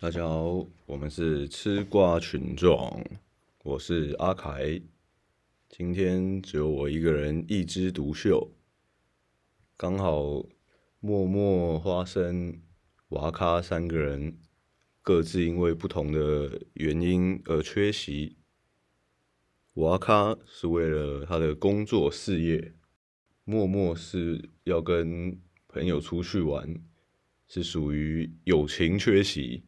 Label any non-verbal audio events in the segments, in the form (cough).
大家好，我们是吃瓜群众，我是阿凯。今天只有我一个人一枝独秀，刚好默默花生、娃咖三个人各自因为不同的原因而缺席。娃咖是为了他的工作事业，默默是要跟朋友出去玩，是属于友情缺席。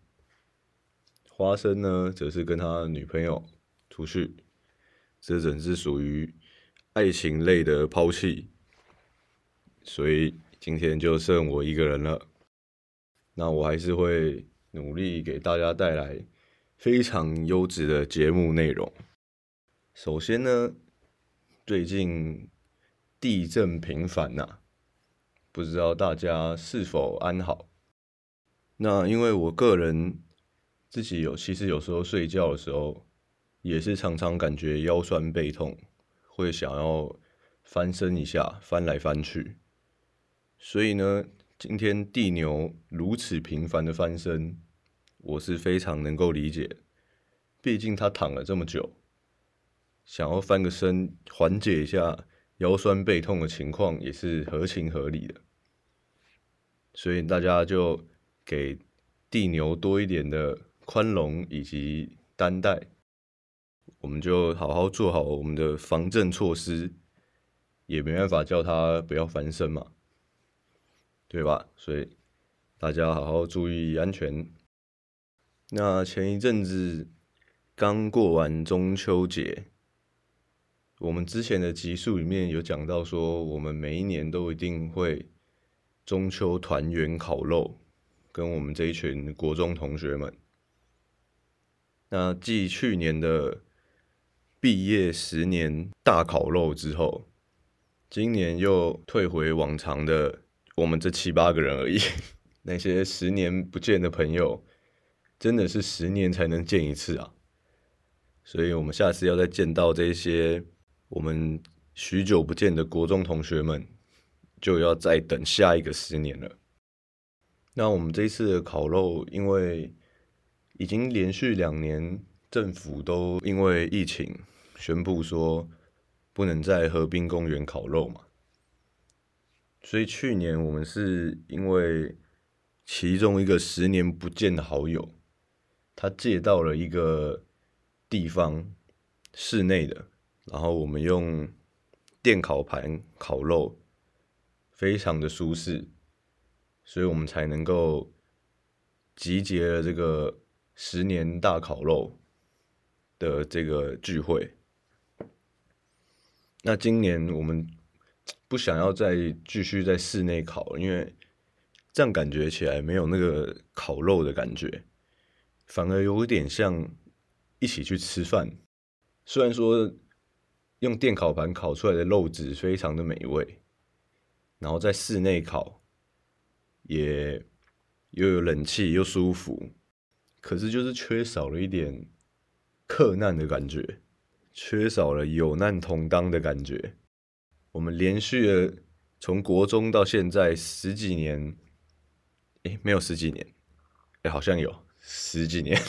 花生呢，则是跟他女朋友出去，这整是属于爱情类的抛弃，所以今天就剩我一个人了。那我还是会努力给大家带来非常优质的节目内容。首先呢，最近地震频繁呐，不知道大家是否安好？那因为我个人。自己有，其实有时候睡觉的时候，也是常常感觉腰酸背痛，会想要翻身一下，翻来翻去。所以呢，今天地牛如此频繁的翻身，我是非常能够理解。毕竟他躺了这么久，想要翻个身，缓解一下腰酸背痛的情况，也是合情合理的。所以大家就给地牛多一点的。宽容以及担待，我们就好好做好我们的防震措施，也没办法叫他不要翻身嘛，对吧？所以大家好好注意安全。那前一阵子刚过完中秋节，我们之前的集数里面有讲到说，我们每一年都一定会中秋团圆烤肉，跟我们这一群国中同学们。那继去年的毕业十年大烤肉之后，今年又退回往常的我们这七八个人而已。(laughs) 那些十年不见的朋友，真的是十年才能见一次啊！所以，我们下次要再见到这些我们许久不见的国中同学们，就要再等下一个十年了。那我们这次的烤肉，因为已经连续两年，政府都因为疫情宣布说不能在河滨公园烤肉嘛，所以去年我们是因为其中一个十年不见的好友，他借到了一个地方室内的，然后我们用电烤盘烤肉，非常的舒适，所以我们才能够集结了这个。十年大烤肉的这个聚会，那今年我们不想要再继续在室内烤，因为这样感觉起来没有那个烤肉的感觉，反而有点像一起去吃饭。虽然说用电烤盘烤出来的肉质非常的美味，然后在室内烤也又有冷气又舒服。可是就是缺少了一点克难的感觉，缺少了有难同当的感觉。我们连续的从国中到现在十几年，诶，没有十几年，诶，好像有十几年，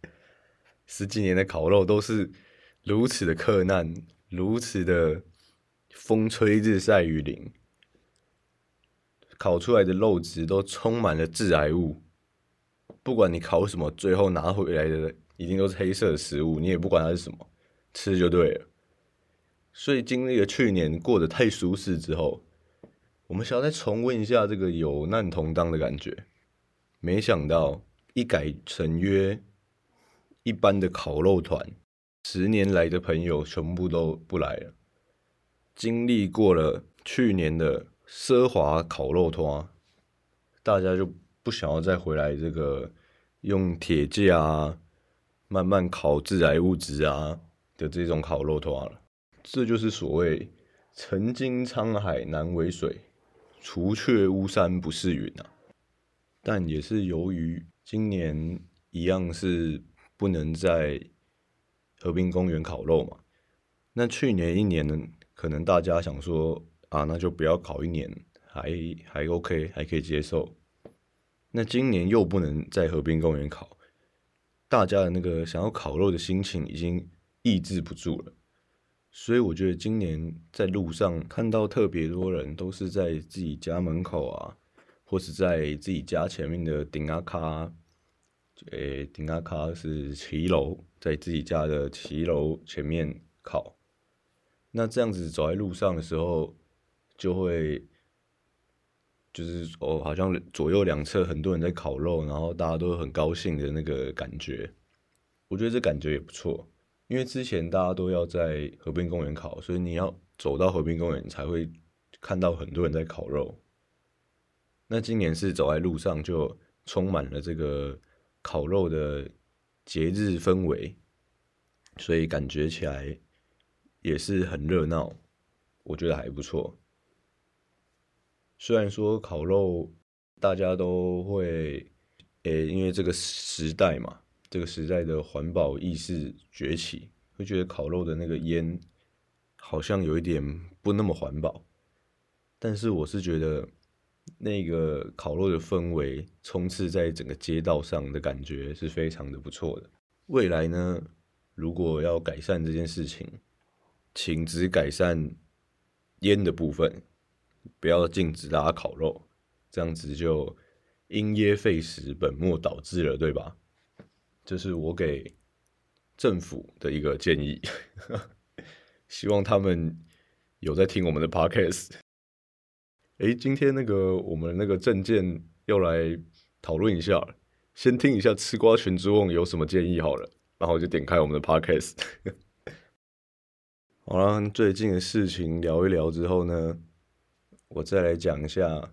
(laughs) 十几年的烤肉都是如此的克难，如此的风吹日晒雨淋，烤出来的肉质都充满了致癌物。不管你烤什么，最后拿回来的一定都是黑色的食物，你也不管它是什么，吃就对了。所以经历了去年过得太舒适之后，我们想要再重温一下这个有难同当的感觉。没想到一改成约一般的烤肉团，十年来的朋友全部都不来了。经历过了去年的奢华烤肉团，大家就。不想要再回来这个用铁架啊，慢慢烤致癌物质啊的这种烤肉团了。这就是所谓“曾经沧海难为水，除却巫山不是云”啊。但也是由于今年一样是不能在和平公园烤肉嘛。那去年一年呢，可能大家想说啊，那就不要烤一年，还还 OK，还可以接受。那今年又不能在河滨公园烤，大家的那个想要烤肉的心情已经抑制不住了。所以我觉得今年在路上看到特别多人都是在自己家门口啊，或是在自己家前面的顶阿卡，诶，顶阿卡是骑楼，在自己家的骑楼前面烤。那这样子走在路上的时候，就会就是哦，好像左右两侧很多人在烤肉，然后大家都很高兴的那个感觉。我觉得这感觉也不错。因为之前大家都要在河滨公园烤，所以你要走到河滨公园才会看到很多人在烤肉。那今年是走在路上就充满了这个烤肉的节日氛围，所以感觉起来也是很热闹，我觉得还不错。虽然说烤肉大家都会，诶，因为这个时代嘛。这个时代的环保意识崛起，会觉得烤肉的那个烟好像有一点不那么环保。但是我是觉得那个烤肉的氛围充斥在整个街道上的感觉是非常的不错的。未来呢，如果要改善这件事情，请只改善烟的部分，不要禁止大家烤肉，这样子就因噎废食，本末倒置了，对吧？这是我给政府的一个建议，(laughs) 希望他们有在听我们的 podcast。哎，今天那个我们那个证件要来讨论一下，先听一下吃瓜群众有什么建议好了，然后就点开我们的 podcast。(laughs) 好了，最近的事情聊一聊之后呢，我再来讲一下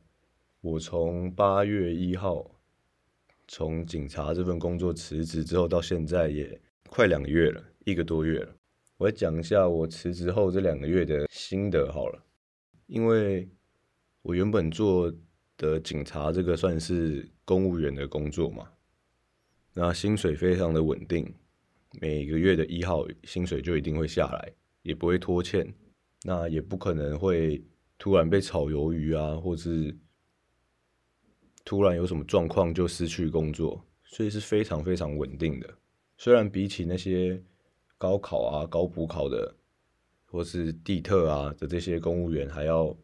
我从八月一号。从警察这份工作辞职之后，到现在也快两个月了，一个多月了。我来讲一下我辞职后这两个月的心得好了。因为我原本做的警察这个算是公务员的工作嘛，那薪水非常的稳定，每个月的一号薪水就一定会下来，也不会拖欠，那也不可能会突然被炒鱿鱼啊，或是。突然有什么状况就失去工作，所以是非常非常稳定的。虽然比起那些高考啊、高补考的，或是地特啊的这些公务员还要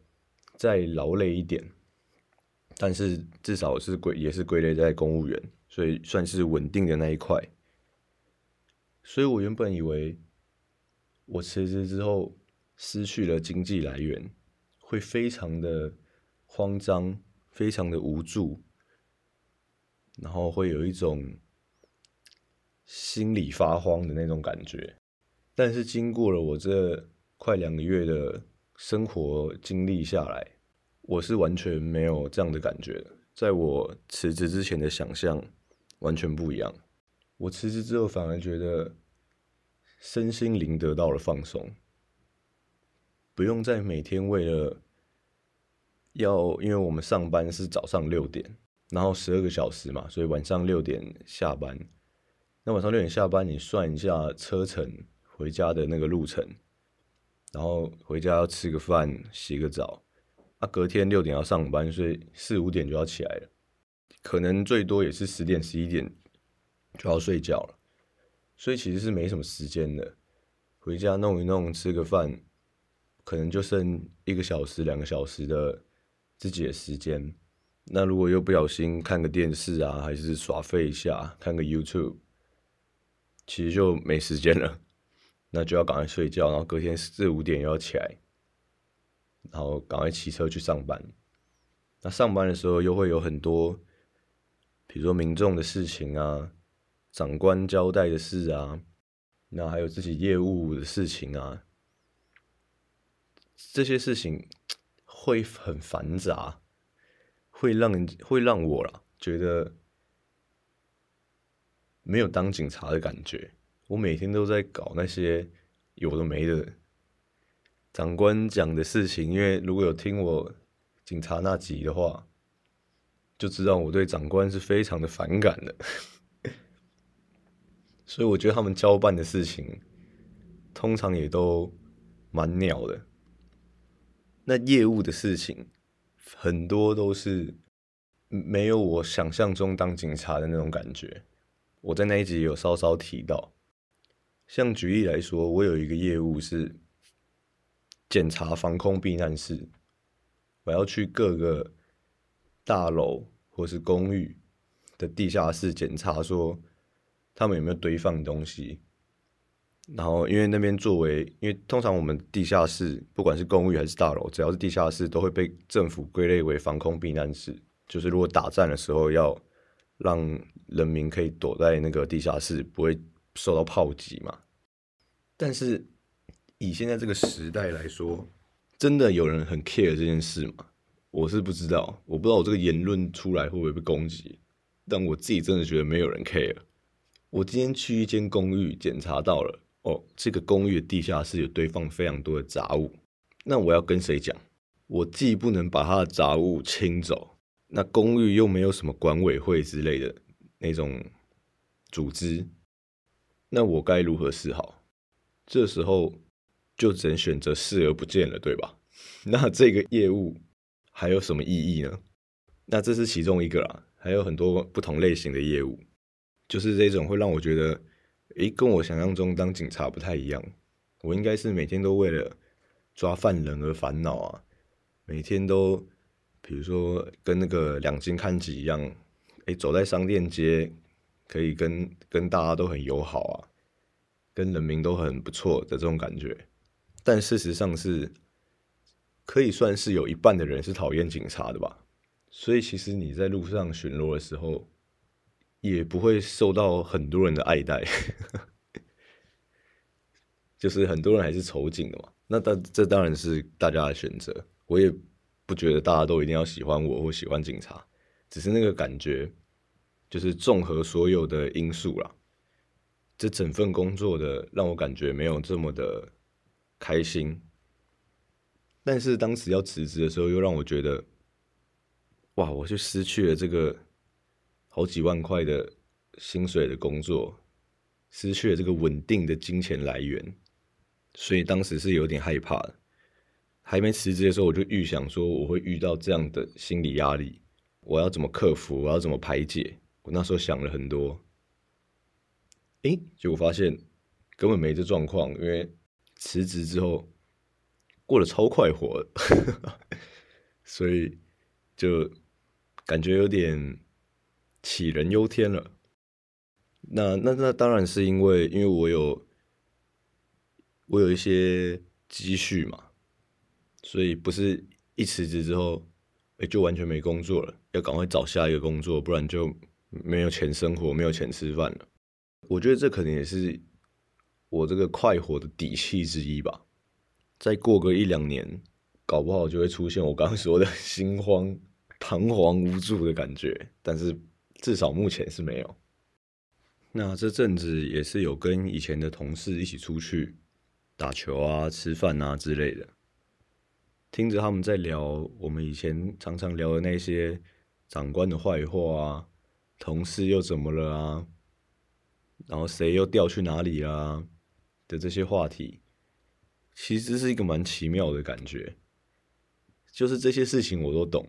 再劳累一点，但是至少是归也是归类在公务员，所以算是稳定的那一块。所以我原本以为我辞职之后失去了经济来源，会非常的慌张。非常的无助，然后会有一种心里发慌的那种感觉。但是经过了我这快两个月的生活经历下来，我是完全没有这样的感觉。在我辞职之前的想象完全不一样。我辞职之后反而觉得身心灵得到了放松，不用再每天为了。要，因为我们上班是早上六点，然后十二个小时嘛，所以晚上六点下班。那晚上六点下班，你算一下车程回家的那个路程，然后回家要吃个饭、洗个澡，啊，隔天六点要上班，所以四五点就要起来了，可能最多也是十点、十一点就要睡觉了，所以其实是没什么时间的。回家弄一弄，吃个饭，可能就剩一个小时、两个小时的。自己的时间，那如果又不小心看个电视啊，还是耍废一下，看个 YouTube，其实就没时间了，那就要赶快睡觉，然后隔天四五点又要起来，然后赶快骑车去上班。那上班的时候又会有很多，比如说民众的事情啊，长官交代的事啊，那还有自己业务的事情啊，这些事情。(tsk) 会很繁杂，会让人会让我啦觉得没有当警察的感觉。我每天都在搞那些有的没的长官讲的事情，因为如果有听我警察那集的话，就知道我对长官是非常的反感的。(laughs) 所以我觉得他们交办的事情，通常也都蛮鸟的。那业务的事情很多都是没有我想象中当警察的那种感觉。我在那一集有稍稍提到，像举例来说，我有一个业务是检查防空避难室，我要去各个大楼或是公寓的地下室检查，说他们有没有堆放东西。然后，因为那边作为，因为通常我们地下室，不管是公寓还是大楼，只要是地下室，都会被政府归类为防空避难室。就是如果打战的时候，要让人民可以躲在那个地下室，不会受到炮击嘛。但是以现在这个时代来说，真的有人很 care 这件事吗？我是不知道，我不知道我这个言论出来会不会被攻击。但我自己真的觉得没有人 care。我今天去一间公寓检查到了。哦，这个公寓的地下室有堆放非常多的杂物，那我要跟谁讲？我既不能把他的杂物清走，那公寓又没有什么管委会之类的那种组织，那我该如何是好？这时候就只能选择视而不见了，对吧？(laughs) 那这个业务还有什么意义呢？那这是其中一个啦，还有很多不同类型的业务，就是这种会让我觉得。诶，跟我想象中当警察不太一样。我应该是每天都为了抓犯人而烦恼啊，每天都，比如说跟那个两金看几一样，诶，走在商店街，可以跟跟大家都很友好啊，跟人民都很不错的这种感觉。但事实上是，可以算是有一半的人是讨厌警察的吧。所以其实你在路上巡逻的时候。也不会受到很多人的爱戴，(laughs) 就是很多人还是仇警的嘛。那当这当然是大家的选择，我也不觉得大家都一定要喜欢我或喜欢警察，只是那个感觉，就是综合所有的因素啦。这整份工作的让我感觉没有这么的开心，但是当时要辞职的时候，又让我觉得，哇，我就失去了这个。好几万块的薪水的工作，失去了这个稳定的金钱来源，所以当时是有点害怕的。还没辞职的时候，我就预想说我会遇到这样的心理压力，我要怎么克服？我要怎么排解？我那时候想了很多，诶，结果发现根本没这状况，因为辞职之后过得超快活，(laughs) 所以就感觉有点。杞人忧天了，那那那当然是因为，因为我有我有一些积蓄嘛，所以不是一辞职之后，哎，就完全没工作了，要赶快找下一个工作，不然就没有钱生活，没有钱吃饭了。我觉得这可能也是我这个快活的底气之一吧。再过个一两年，搞不好就会出现我刚刚说的 (laughs) 心慌、彷徨无助的感觉，但是。至少目前是没有。那这阵子也是有跟以前的同事一起出去打球啊、吃饭啊之类的，听着他们在聊我们以前常常聊的那些长官的坏话啊，同事又怎么了啊，然后谁又调去哪里啦的这些话题，其实是一个蛮奇妙的感觉。就是这些事情我都懂，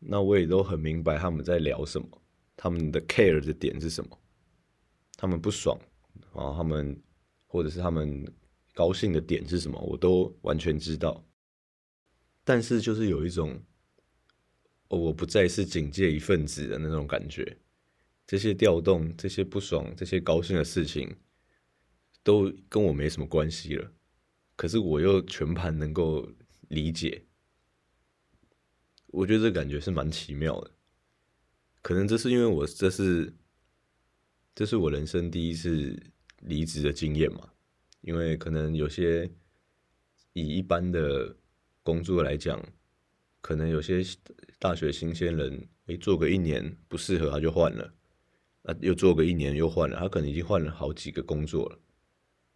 那我也都很明白他们在聊什么。他们的 care 的点是什么？他们不爽啊，他们或者是他们高兴的点是什么？我都完全知道。但是就是有一种，我不再是警戒一份子的那种感觉。这些调动、这些不爽、这些高兴的事情，都跟我没什么关系了。可是我又全盘能够理解，我觉得这感觉是蛮奇妙的。可能这是因为我这是，这是我人生第一次离职的经验嘛？因为可能有些以一般的工作来讲，可能有些大学新鲜人，诶，做个一年不适合他就换了，啊又做个一年又换了，他可能已经换了好几个工作了。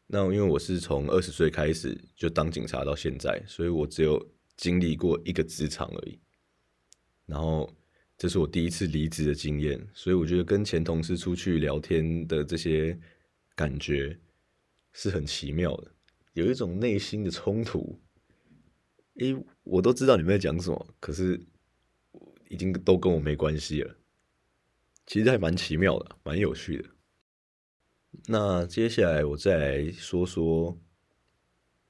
那因为我是从二十岁开始就当警察到现在，所以我只有经历过一个职场而已，然后。这是我第一次离职的经验，所以我觉得跟前同事出去聊天的这些感觉是很奇妙的，有一种内心的冲突。诶，我都知道你们在讲什么，可是已经都跟我没关系了。其实还蛮奇妙的，蛮有趣的。那接下来我再来说说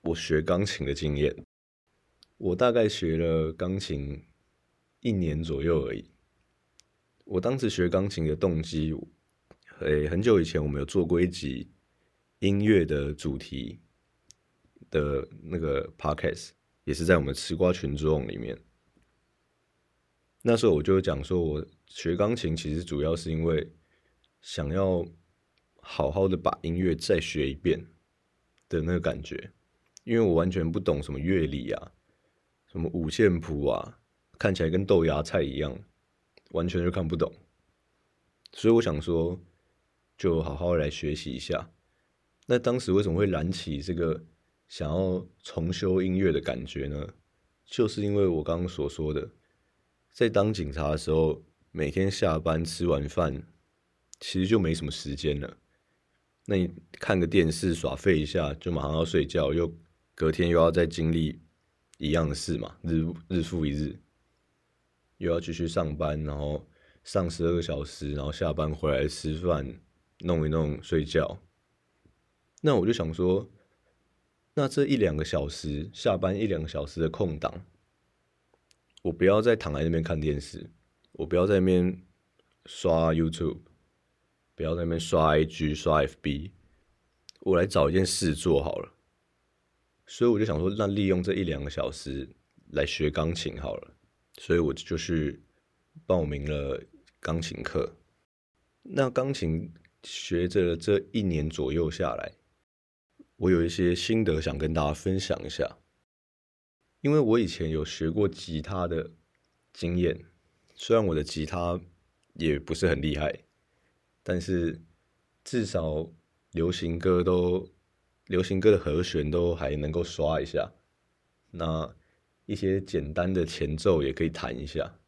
我学钢琴的经验。我大概学了钢琴一年左右而已。我当时学钢琴的动机，诶，很久以前我们有做过一集音乐的主题的那个 podcast，也是在我们吃瓜群众里面。那时候我就讲说，我学钢琴其实主要是因为想要好好的把音乐再学一遍的那个感觉，因为我完全不懂什么乐理啊，什么五线谱啊，看起来跟豆芽菜一样，完全就看不懂。所以我想说，就好好来学习一下。那当时为什么会燃起这个想要重修音乐的感觉呢？就是因为我刚刚所说的。在当警察的时候，每天下班吃完饭，其实就没什么时间了。那你看个电视耍废一下，就马上要睡觉，又隔天又要再经历一样的事嘛，日日复一日，又要继续上班，然后上十二个小时，然后下班回来吃饭，弄一弄睡觉。那我就想说，那这一两个小时下班一两个小时的空档。我不要再躺在那边看电视，我不要在那边刷 YouTube，不要在那边刷 IG、刷 FB，我来找一件事做好了。所以我就想说，那利用这一两个小时来学钢琴好了。所以我就去报名了钢琴课。那钢琴学着这一年左右下来，我有一些心得想跟大家分享一下。因为我以前有学过吉他的经验，虽然我的吉他也不是很厉害，但是至少流行歌都流行歌的和弦都还能够刷一下，那一些简单的前奏也可以弹一下。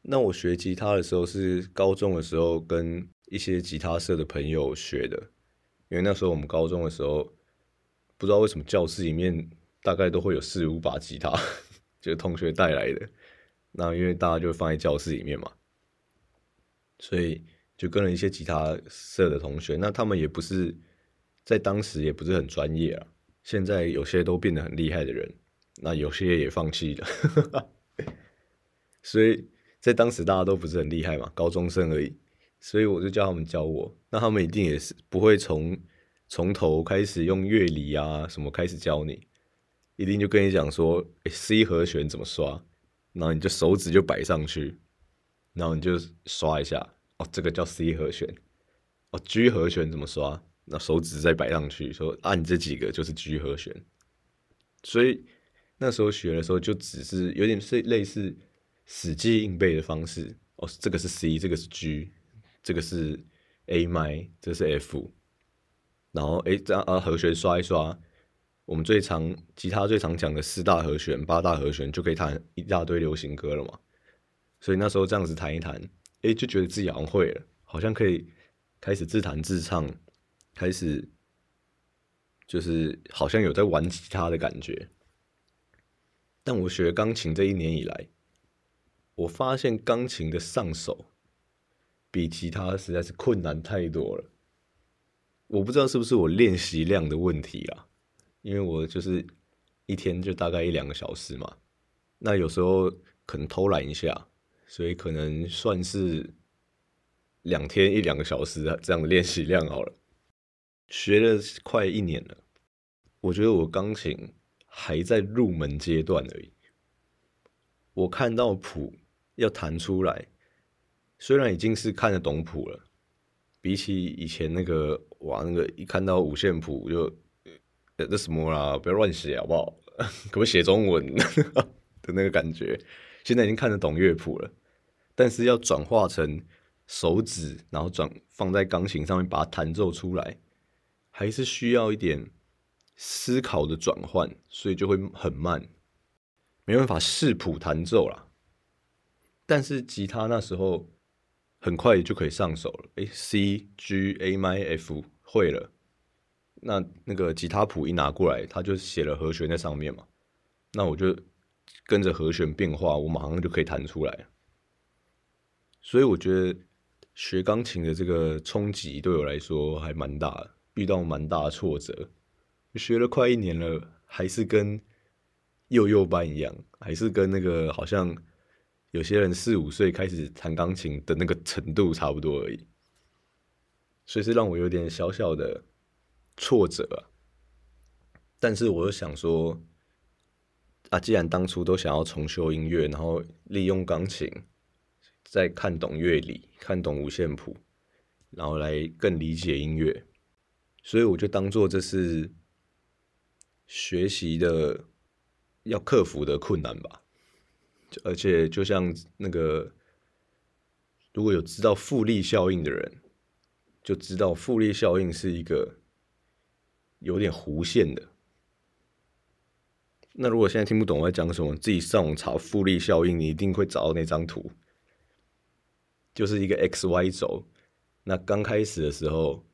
那我学吉他的时候是高中的时候跟一些吉他社的朋友学的，因为那时候我们高中的时候不知道为什么教室里面。大概都会有四五把吉他，(laughs) 就是同学带来的。那因为大家就放在教室里面嘛，所以就跟了一些吉他社的同学。那他们也不是在当时也不是很专业啊。现在有些都变得很厉害的人，那有些也放弃了。哈 (laughs) 哈所以在当时大家都不是很厉害嘛，高中生而已。所以我就叫他们教我。那他们一定也是不会从从头开始用乐理啊什么开始教你。一定就跟你讲说，C 和弦怎么刷，然后你就手指就摆上去，然后你就刷一下，哦，这个叫 C 和弦，哦，G 和弦怎么刷，那手指再摆上去，说按这几个就是 G 和弦。所以那时候学的时候就只是有点是类似死记硬背的方式，哦，这个是 C，这个是 G，这个是 A 麦，这是 F，然后哎这样啊和弦刷一刷。我们最常吉他最常讲的四大和弦、八大和弦，就可以弹一大堆流行歌了嘛。所以那时候这样子弹一弹，哎，就觉得自己好像会了，好像可以开始自弹自唱，开始就是好像有在玩吉他的感觉。但我学钢琴这一年以来，我发现钢琴的上手比吉他实在是困难太多了。我不知道是不是我练习量的问题啊。因为我就是一天就大概一两个小时嘛，那有时候可能偷懒一下，所以可能算是两天一两个小时这样的练习量好了。学了快一年了，我觉得我钢琴还在入门阶段而已。我看到谱要弹出来，虽然已经是看得懂谱了，比起以前那个哇，那个一看到五线谱就。这什么啦？不要乱写好不好？(laughs) 可不可以写中文 (laughs) 的那个感觉？现在已经看得懂乐谱了，但是要转化成手指，然后转放在钢琴上面把它弹奏出来，还是需要一点思考的转换，所以就会很慢，没办法视谱弹奏啦。但是吉他那时候很快就可以上手了，哎，C G A Mi F 会了。那那个吉他谱一拿过来，他就写了和弦在上面嘛。那我就跟着和弦变化，我马上就可以弹出来。所以我觉得学钢琴的这个冲击对我来说还蛮大的，遇到蛮大的挫折。学了快一年了，还是跟幼幼班一样，还是跟那个好像有些人四五岁开始弹钢琴的那个程度差不多而已。所以是让我有点小小的挫折啊。但是我又想说，啊，既然当初都想要重修音乐，然后利用钢琴，再看懂乐理，看懂五线谱，然后来更理解音乐，所以我就当做这是学习的要克服的困难吧。而且就像那个，如果有知道复利效应的人。就知道复利效应是一个有点弧线的。那如果现在听不懂我在讲什么，自己上网查复利效应，你一定会找到那张图，就是一个 x y 轴。那刚开始的时候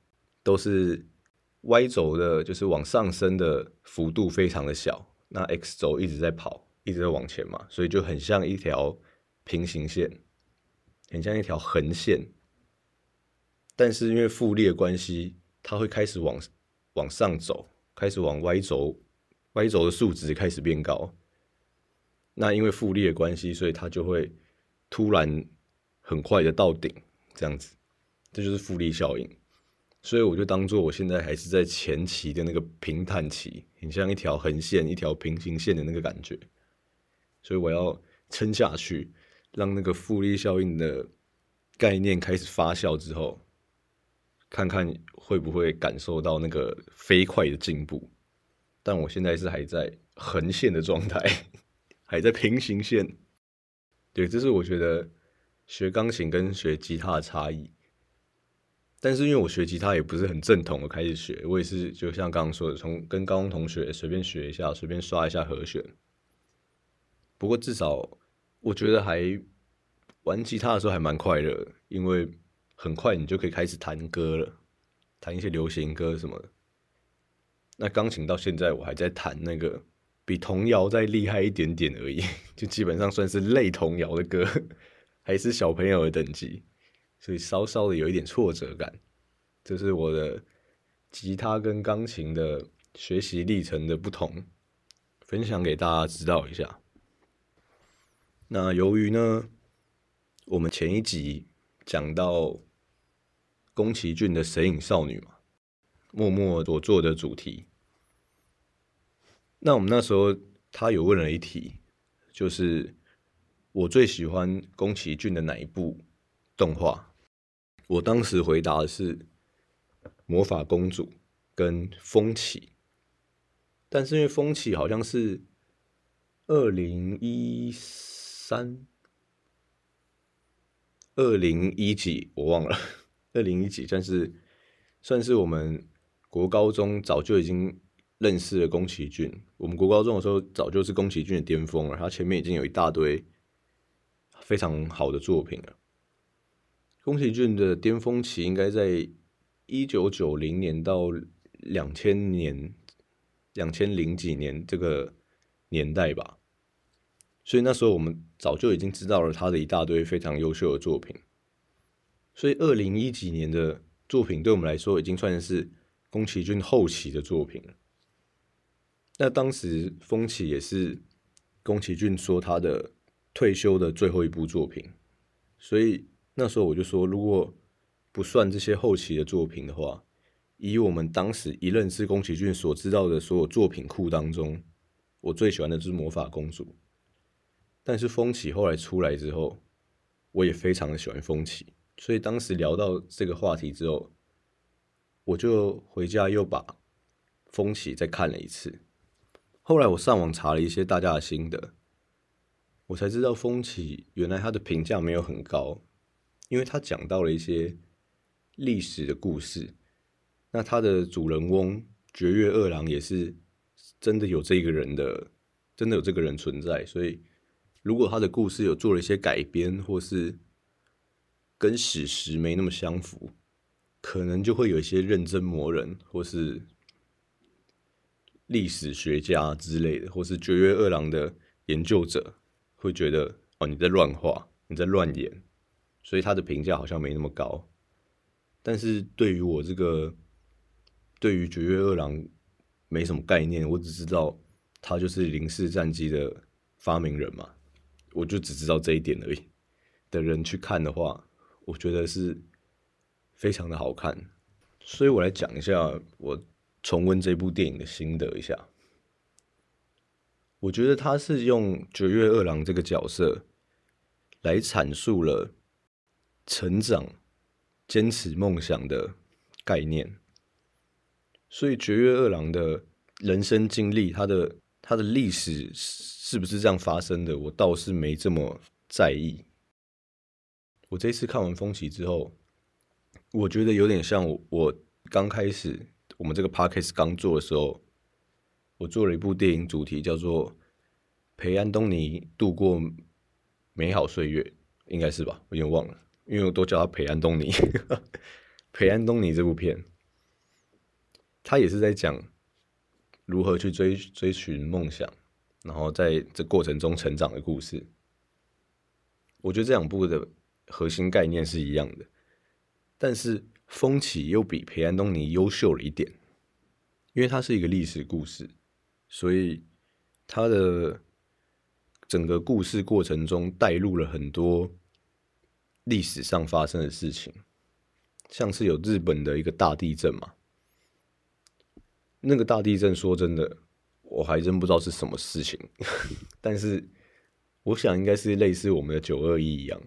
都是 y 轴的，就是往上升的幅度非常的小，那 x 轴一直在跑，一直在往前嘛，所以就很像一条平行线，很像一条横线。但是因为复利的关系，它会开始往往上走，开始往 Y 轴，Y 轴的数值开始变高。那因为复利的关系，所以它就会突然很快的到顶，这样子，这就是复利效应。所以我就当做我现在还是在前期的那个平坦期，很像一条横线，一条平行线的那个感觉。所以我要撑下去，让那个复利效应的概念开始发酵之后。看看会不会感受到那个飞快的进步，但我现在是还在横线的状态，(laughs) 还在平行线。对，这是我觉得学钢琴跟学吉他的差异。但是因为我学吉他也不是很正统的开始学，我也是就像刚刚说的，从跟高中同学随便学一下，随便刷一下和弦。不过至少我觉得还玩吉他的时候还蛮快乐，因为。很快你就可以开始弹歌了，弹一些流行歌什么的。那钢琴到现在我还在弹那个比童谣再厉害一点点而已，(laughs) 就基本上算是类童谣的歌，还是小朋友的等级，所以稍稍的有一点挫折感。这是我的吉他跟钢琴的学习历程的不同，分享给大家知道一下。那由于呢，我们前一集讲到。宫崎骏的《神隐少女》嘛，默默所做的主题。那我们那时候他有问了一题，就是我最喜欢宫崎骏的哪一部动画？我当时回答的是《魔法公主》跟《风起》，但是因为《风起》好像是二零一三、二零一几，我忘了。二零一几，但是算是我们国高中早就已经认识了宫崎骏。我们国高中的时候，早就是宫崎骏的巅峰了。他前面已经有一大堆非常好的作品了。宫崎骏的巅峰期应该在一九九零年到两千年、两千零几年这个年代吧。所以那时候我们早就已经知道了他的一大堆非常优秀的作品。所以，二零一几年的作品对我们来说，已经算是宫崎骏后期的作品了。那当时《风起》也是宫崎骏说他的退休的最后一部作品。所以那时候我就说，如果不算这些后期的作品的话，以我们当时一认识宫崎骏所知道的所有作品库当中，我最喜欢的就是《魔法公主》。但是《风起》后来出来之后，我也非常的喜欢《风起》。所以当时聊到这个话题之后，我就回家又把《风起》再看了一次。后来我上网查了一些大家的心得，我才知道《风起》原来它的评价没有很高，因为他讲到了一些历史的故事。那他的主人翁绝月二郎也是真的有这个人的，真的有这个人存在。所以如果他的故事有做了一些改编，或是跟史实没那么相符，可能就会有一些认真磨人，或是历史学家之类的，或是绝月二郎的研究者会觉得哦你在乱画，你在乱演，所以他的评价好像没那么高。但是对于我这个对于绝月二郎没什么概念，我只知道他就是零式战机的发明人嘛，我就只知道这一点而已。的人去看的话，我觉得是非常的好看。所以我来讲一下我重温这部电影的心得一下。我觉得他是用九月二郎这个角色来阐述了成长、坚持梦想的概念。所以绝月二郎的人生经历，他的他的历史是不是这样发生的，我倒是没这么在意。我这次看完《风起》之后。我觉得有点像我刚开始我们这个 podcast 刚做的时候，我做了一部电影主题叫做《陪安东尼度过美好岁月》，应该是吧？我有点忘了，因为我都叫他陪安东尼。(laughs) 陪安东尼这部片，他也是在讲如何去追追寻梦想，然后在这过程中成长的故事。我觉得这两部的核心概念是一样的。但是风起又比裴安东尼优秀了一点，因为它是一个历史故事，所以它的整个故事过程中带入了很多历史上发生的事情，像是有日本的一个大地震嘛，那个大地震说真的，我还真不知道是什么事情，(laughs) 但是我想应该是类似我们的九二一一样，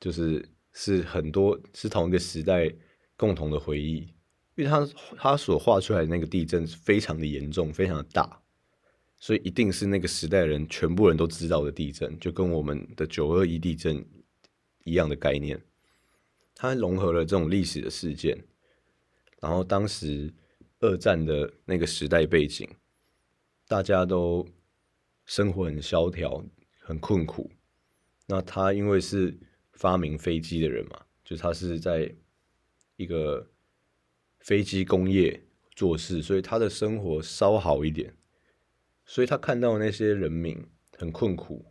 就是。是很多是同一个时代共同的回忆，因为他他所画出来的那个地震非常的严重，非常的大，所以一定是那个时代人全部人都知道的地震，就跟我们的九二一地震一样的概念。它融合了这种历史的事件，然后当时二战的那个时代背景，大家都生活很萧条，很困苦。那他因为是。发明飞机的人嘛，就他是在一个飞机工业做事，所以他的生活稍好一点。所以他看到那些人民很困苦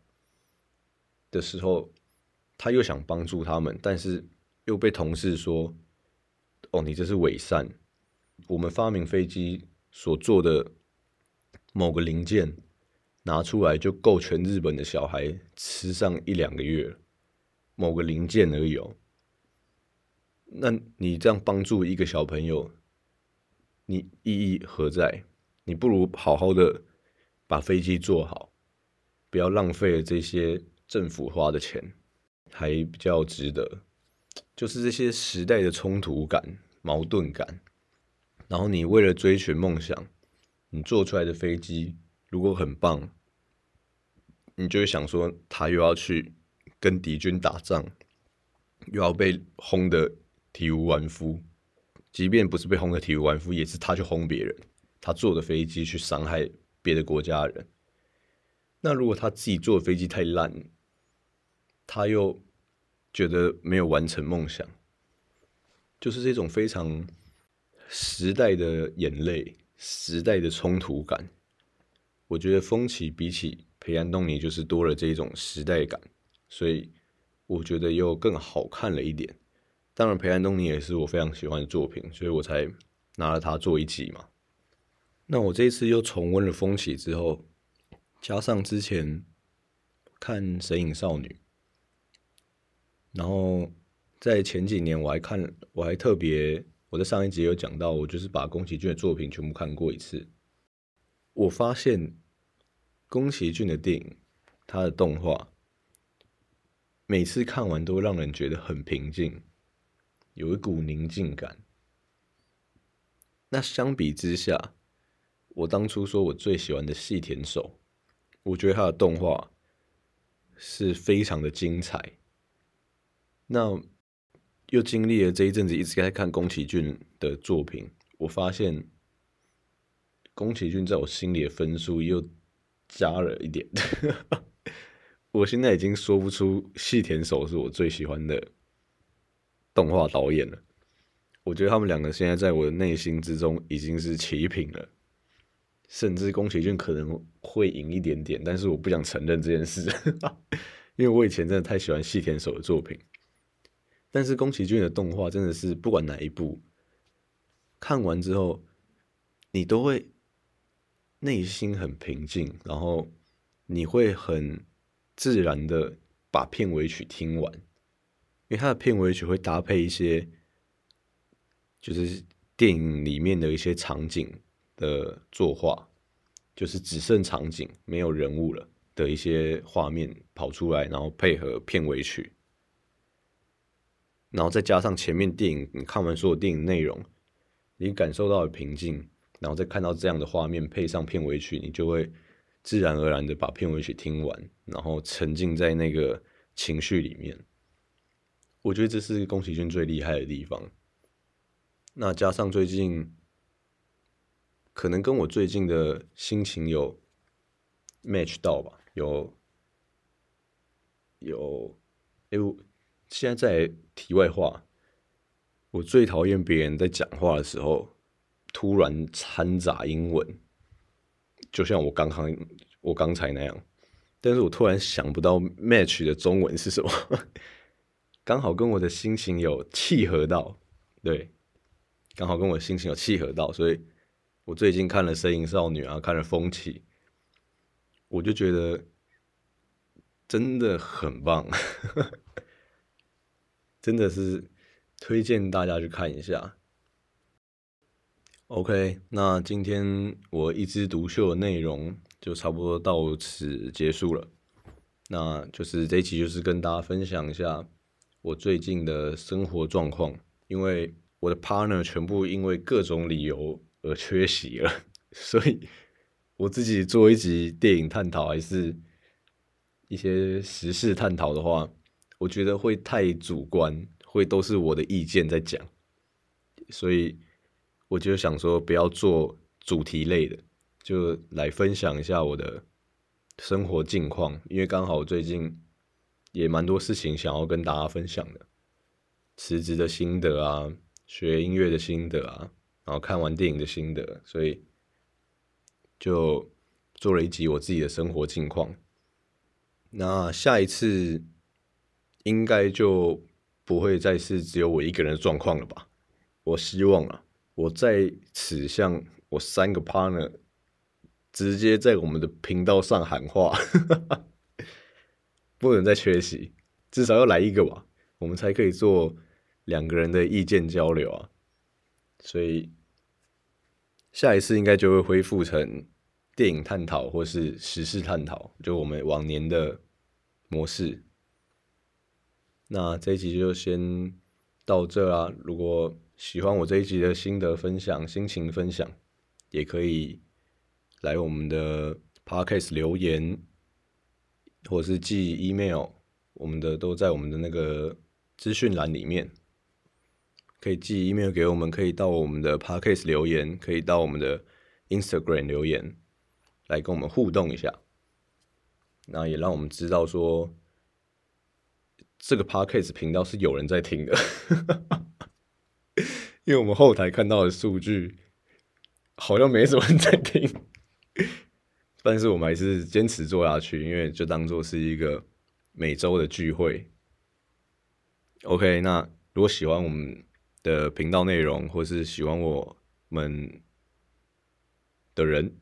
的时候，他又想帮助他们，但是又被同事说：“哦，你这是伪善。我们发明飞机所做的某个零件拿出来，就够全日本的小孩吃上一两个月。”某个零件而已哦，那你这样帮助一个小朋友，你意义何在？你不如好好的把飞机做好，不要浪费了这些政府花的钱，还比较值得。就是这些时代的冲突感、矛盾感，然后你为了追寻梦想，你做出来的飞机如果很棒，你就会想说，他又要去。跟敌军打仗，又要被轰得体无完肤，即便不是被轰得体无完肤，也是他去轰别人，他坐的飞机去伤害别的国家人。那如果他自己坐的飞机太烂，他又觉得没有完成梦想，就是这种非常时代的眼泪、时代的冲突感。我觉得风起比起培安东尼，就是多了这种时代感。所以我觉得又更好看了一点。当然，《培安东尼》也是我非常喜欢的作品，所以我才拿了它做一集嘛。那我这次又重温了《风起》之后，加上之前看《神隐少女》，然后在前几年我还看，我还特别我在上一集有讲到，我就是把宫崎骏的作品全部看过一次。我发现宫崎骏的电影，他的动画。每次看完都让人觉得很平静，有一股宁静感。那相比之下，我当初说我最喜欢的细田守，我觉得他的动画是非常的精彩。那又经历了这一阵子一直在看宫崎骏的作品，我发现宫崎骏在我心里的分数又加了一点。(laughs) 我现在已经说不出细田守是我最喜欢的动画导演了。我觉得他们两个现在在我的内心之中已经是齐平了。甚至宫崎骏可能会赢一点点，但是我不想承认这件事，(laughs) 因为我以前真的太喜欢细田守的作品。但是宫崎骏的动画真的是不管哪一部看完之后，你都会内心很平静，然后你会很自然的把片尾曲听完，因为它的片尾曲会搭配一些就是电影里面的一些场景。的作画就是只剩场景没有人物了的一些画面跑出来，然后配合片尾曲，然后再加上前面电影你看完所有电影内容，你感受到了平静，然后再看到这样的画面配上片尾曲，你就会自然而然的把片尾曲听完，然后沉浸在那个情绪里面。我觉得这是宫崎骏最厉害的地方。那加上最近。可能跟我最近的心情有 match 到吧，有有，哎，现在在题外话，我最讨厌别人在讲话的时候突然掺杂英文，就像我刚刚我刚才那样，但是我突然想不到 match 的中文是什么，(laughs) 刚好跟我的心情有契合到，对，刚好跟我的心情有契合到，所以。我最近看了《声音少女》啊，看了《风起》，我就觉得真的很棒，真的是推荐大家去看一下。OK，那今天我一枝独秀的内容就差不多到此结束了。那就是这一期就是跟大家分享一下我最近的生活状况，因为我的 partner 全部因为各种理由。而缺席了，(laughs) 所以我自己做一集电影探讨，还是一些时事探讨的话，我觉得会太主观，会都是我的意见在讲，所以我就想说，不要做主题类的，就来分享一下我的生活近况，因为刚好最近也蛮多事情想要跟大家分享的，辞职的心得啊，学音乐的心得啊。然后看完电影的心得，所以就做了一集我自己的生活近况。那下一次应该就不会再是只有我一个人的状况了吧？我希望啊，我在此向我三个 partner 直接在我们的频道上喊话，(laughs) 不能再缺席，至少要来一个吧，我们才可以做两个人的意见交流啊。所以下一次应该就会恢复成电影探讨或是时事探讨，就我们往年的模式。那这一集就先到这啦。如果喜欢我这一集的心得分享、心情分享，也可以来我们的 podcast 留言，或是寄 email，我们的都在我们的那个资讯栏里面。可以寄 email 给我们，可以到我们的 podcast 留言，可以到我们的 Instagram 留言，来跟我们互动一下。那也让我们知道说，这个 podcast 频道是有人在听的，(laughs) 因为我们后台看到的数据好像没什么人在听，但是我们还是坚持做下去，因为就当做是一个每周的聚会。OK，那如果喜欢我们。的频道内容，或是喜欢我们的人，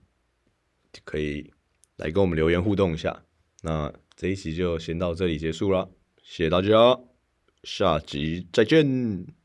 可以来跟我们留言互动一下。那这一期就先到这里结束了，谢谢大家，下集再见。